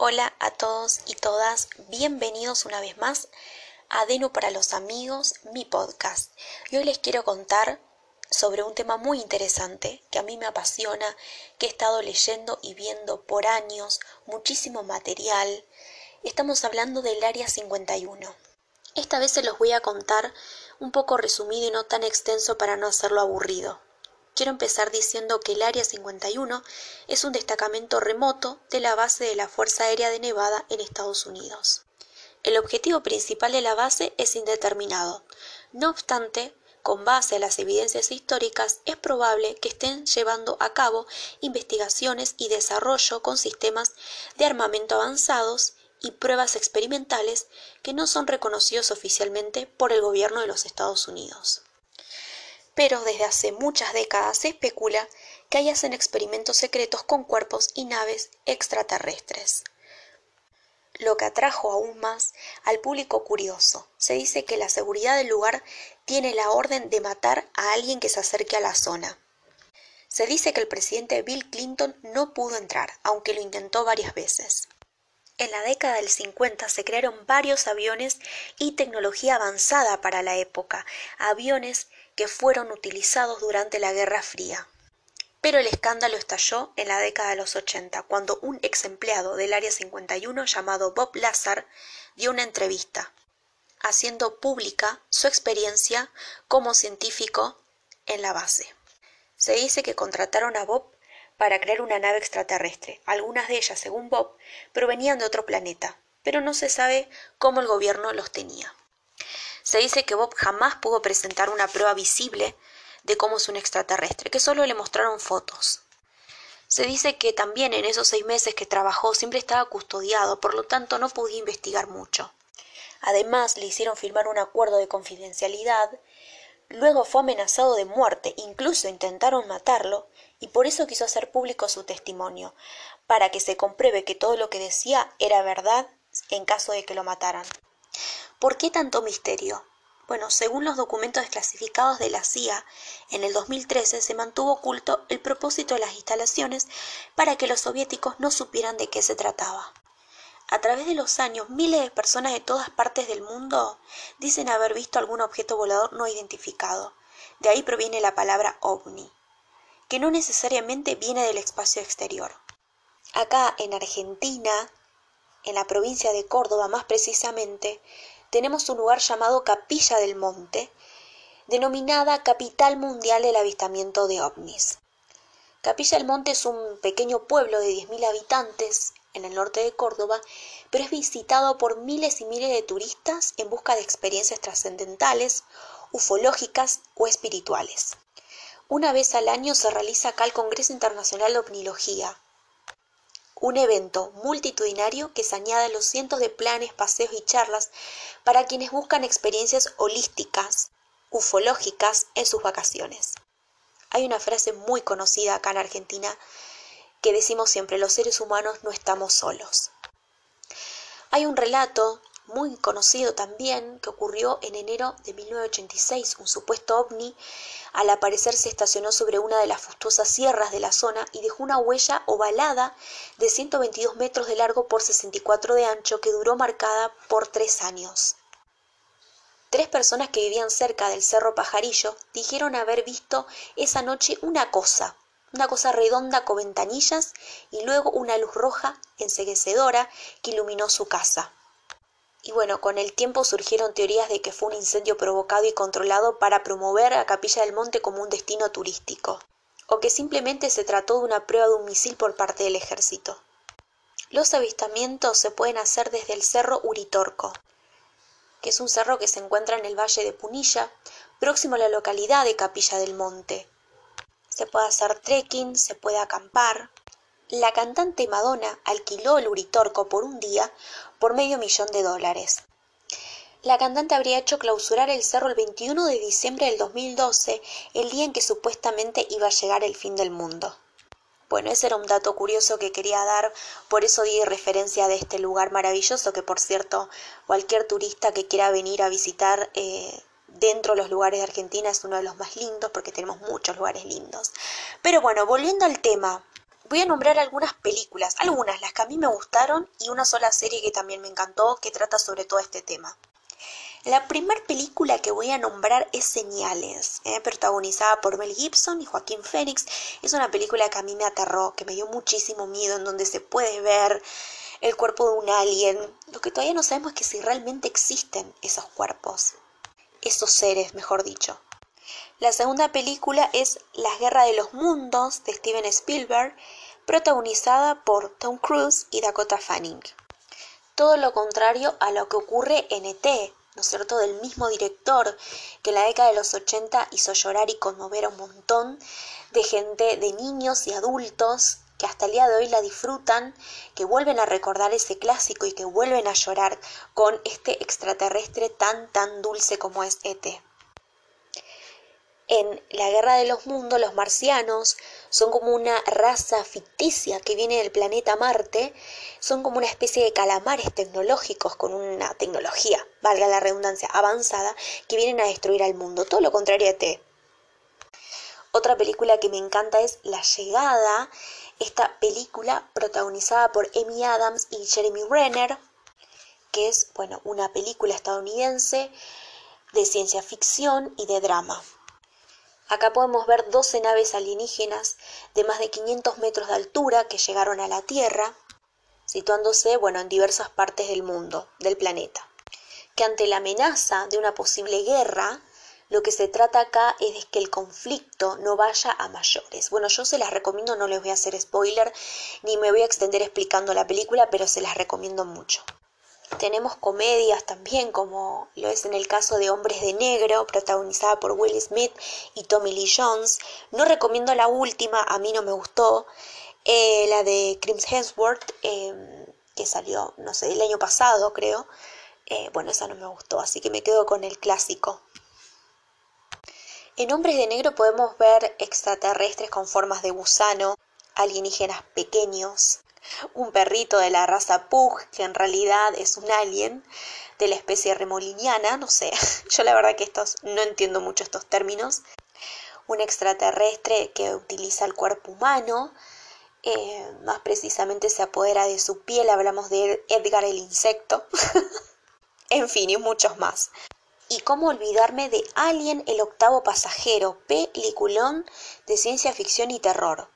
Hola a todos y todas, bienvenidos una vez más a Denu para los amigos, mi podcast. Y hoy les quiero contar sobre un tema muy interesante que a mí me apasiona, que he estado leyendo y viendo por años, muchísimo material. Estamos hablando del Área 51. Esta vez se los voy a contar un poco resumido y no tan extenso para no hacerlo aburrido. Quiero empezar diciendo que el Área 51 es un destacamento remoto de la base de la Fuerza Aérea de Nevada en Estados Unidos. El objetivo principal de la base es indeterminado. No obstante, con base a las evidencias históricas, es probable que estén llevando a cabo investigaciones y desarrollo con sistemas de armamento avanzados y pruebas experimentales que no son reconocidos oficialmente por el gobierno de los Estados Unidos pero desde hace muchas décadas se especula que ahí hacen experimentos secretos con cuerpos y naves extraterrestres. Lo que atrajo aún más al público curioso. Se dice que la seguridad del lugar tiene la orden de matar a alguien que se acerque a la zona. Se dice que el presidente Bill Clinton no pudo entrar, aunque lo intentó varias veces. En la década del 50 se crearon varios aviones y tecnología avanzada para la época, aviones que fueron utilizados durante la Guerra Fría. Pero el escándalo estalló en la década de los 80, cuando un ex empleado del Área 51 llamado Bob Lazar dio una entrevista, haciendo pública su experiencia como científico en la base. Se dice que contrataron a Bob para crear una nave extraterrestre. Algunas de ellas, según Bob, provenían de otro planeta, pero no se sabe cómo el gobierno los tenía. Se dice que Bob jamás pudo presentar una prueba visible de cómo es un extraterrestre, que solo le mostraron fotos. Se dice que también en esos seis meses que trabajó siempre estaba custodiado, por lo tanto no podía investigar mucho. Además, le hicieron firmar un acuerdo de confidencialidad, luego fue amenazado de muerte, incluso intentaron matarlo, y por eso quiso hacer público su testimonio, para que se compruebe que todo lo que decía era verdad en caso de que lo mataran. ¿Por qué tanto misterio? Bueno, según los documentos desclasificados de la CIA, en el 2013 se mantuvo oculto el propósito de las instalaciones para que los soviéticos no supieran de qué se trataba. A través de los años, miles de personas de todas partes del mundo dicen haber visto algún objeto volador no identificado. De ahí proviene la palabra ovni, que no necesariamente viene del espacio exterior. Acá en Argentina, en la provincia de Córdoba más precisamente, tenemos un lugar llamado Capilla del Monte, denominada Capital Mundial del Avistamiento de OVNIs. Capilla del Monte es un pequeño pueblo de 10.000 habitantes en el norte de Córdoba, pero es visitado por miles y miles de turistas en busca de experiencias trascendentales, ufológicas o espirituales. Una vez al año se realiza acá el Congreso Internacional de Ovnilogía, un evento multitudinario que se añade a los cientos de planes, paseos y charlas para quienes buscan experiencias holísticas, ufológicas en sus vacaciones. Hay una frase muy conocida acá en Argentina que decimos siempre, los seres humanos no estamos solos. Hay un relato muy conocido también que ocurrió en enero de 1986. Un supuesto ovni al aparecer se estacionó sobre una de las fastuosas sierras de la zona y dejó una huella ovalada de 122 metros de largo por 64 de ancho que duró marcada por tres años. Tres personas que vivían cerca del Cerro Pajarillo dijeron haber visto esa noche una cosa, una cosa redonda con ventanillas y luego una luz roja enseguecedora que iluminó su casa. Y bueno, con el tiempo surgieron teorías de que fue un incendio provocado y controlado para promover a Capilla del Monte como un destino turístico, o que simplemente se trató de una prueba de un misil por parte del ejército. Los avistamientos se pueden hacer desde el cerro Uritorco, que es un cerro que se encuentra en el valle de Punilla, próximo a la localidad de Capilla del Monte. Se puede hacer trekking, se puede acampar, la cantante Madonna alquiló el Uritorco por un día por medio millón de dólares. La cantante habría hecho clausurar el cerro el 21 de diciembre del 2012, el día en que supuestamente iba a llegar el fin del mundo. Bueno, ese era un dato curioso que quería dar, por eso di referencia de este lugar maravilloso, que por cierto, cualquier turista que quiera venir a visitar eh, dentro de los lugares de Argentina es uno de los más lindos, porque tenemos muchos lugares lindos. Pero bueno, volviendo al tema, Voy a nombrar algunas películas, algunas las que a mí me gustaron y una sola serie que también me encantó que trata sobre todo este tema. La primera película que voy a nombrar es Señales, eh, protagonizada por Mel Gibson y Joaquín Phoenix. Es una película que a mí me aterró, que me dio muchísimo miedo, en donde se puede ver el cuerpo de un alien. Lo que todavía no sabemos es que si realmente existen esos cuerpos, esos seres, mejor dicho. La segunda película es La Guerra de los Mundos de Steven Spielberg, protagonizada por Tom Cruise y Dakota Fanning. Todo lo contrario a lo que ocurre en ET, ¿no es cierto?, del mismo director que en la década de los 80 hizo llorar y conmover a un montón de gente, de niños y adultos que hasta el día de hoy la disfrutan, que vuelven a recordar ese clásico y que vuelven a llorar con este extraterrestre tan tan dulce como es ET. En la Guerra de los Mundos, los marcianos son como una raza ficticia que viene del planeta Marte, son como una especie de calamares tecnológicos con una tecnología, valga la redundancia, avanzada, que vienen a destruir al mundo, todo lo contrario a T. Otra película que me encanta es La Llegada, esta película protagonizada por Amy Adams y Jeremy Renner, que es, bueno, una película estadounidense de ciencia ficción y de drama. Acá podemos ver 12 naves alienígenas de más de 500 metros de altura que llegaron a la Tierra, situándose bueno, en diversas partes del mundo, del planeta. Que ante la amenaza de una posible guerra, lo que se trata acá es de que el conflicto no vaya a mayores. Bueno, yo se las recomiendo, no les voy a hacer spoiler, ni me voy a extender explicando la película, pero se las recomiendo mucho. Tenemos comedias también, como lo es en el caso de Hombres de Negro, protagonizada por Will Smith y Tommy Lee Jones. No recomiendo la última, a mí no me gustó. Eh, la de Crims Hemsworth, em, que salió, no sé, el año pasado, creo. Eh, bueno, esa no me gustó, así que me quedo con el clásico. En Hombres de Negro podemos ver extraterrestres con formas de gusano, alienígenas pequeños, un perrito de la raza Pug, que en realidad es un alien de la especie remoliniana, no sé, yo la verdad que estos no entiendo mucho estos términos, un extraterrestre que utiliza el cuerpo humano, eh, más precisamente se apodera de su piel, hablamos de Edgar el insecto, en fin, y muchos más. Y cómo olvidarme de Alien el octavo pasajero, peliculón de ciencia ficción y terror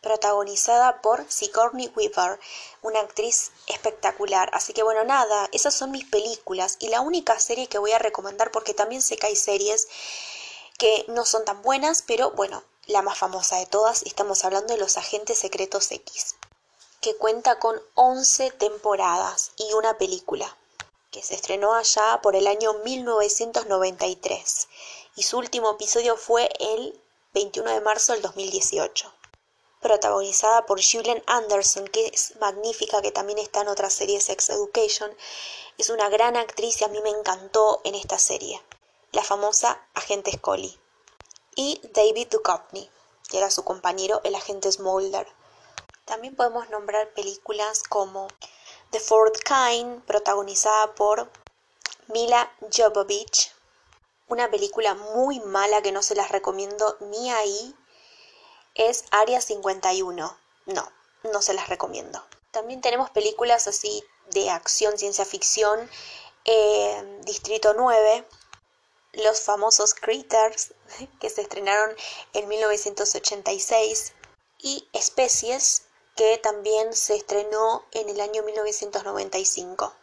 protagonizada por Sigourney Weaver, una actriz espectacular. Así que bueno, nada, esas son mis películas. Y la única serie que voy a recomendar porque también sé que hay series que no son tan buenas, pero bueno, la más famosa de todas, estamos hablando de Los Agentes Secretos X, que cuenta con 11 temporadas y una película, que se estrenó allá por el año 1993 y su último episodio fue el 21 de marzo del 2018 protagonizada por Julian Anderson, que es magnífica, que también está en otra serie Sex Education. Es una gran actriz y a mí me encantó en esta serie, la famosa agente Scully. Y David Duchovny, que era su compañero, el agente Smolder. También podemos nombrar películas como The Fourth Kind, protagonizada por Mila Jovovich, una película muy mala que no se las recomiendo ni ahí es Área 51. No, no se las recomiendo. También tenemos películas así de acción, ciencia ficción, eh, Distrito 9, los famosos Critters, que se estrenaron en 1986, y Especies, que también se estrenó en el año 1995.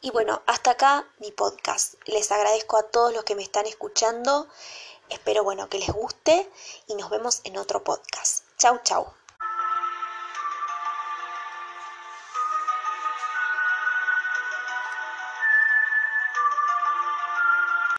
Y bueno, hasta acá mi podcast. Les agradezco a todos los que me están escuchando. Espero bueno que les guste y nos vemos en otro podcast. Chau, chau.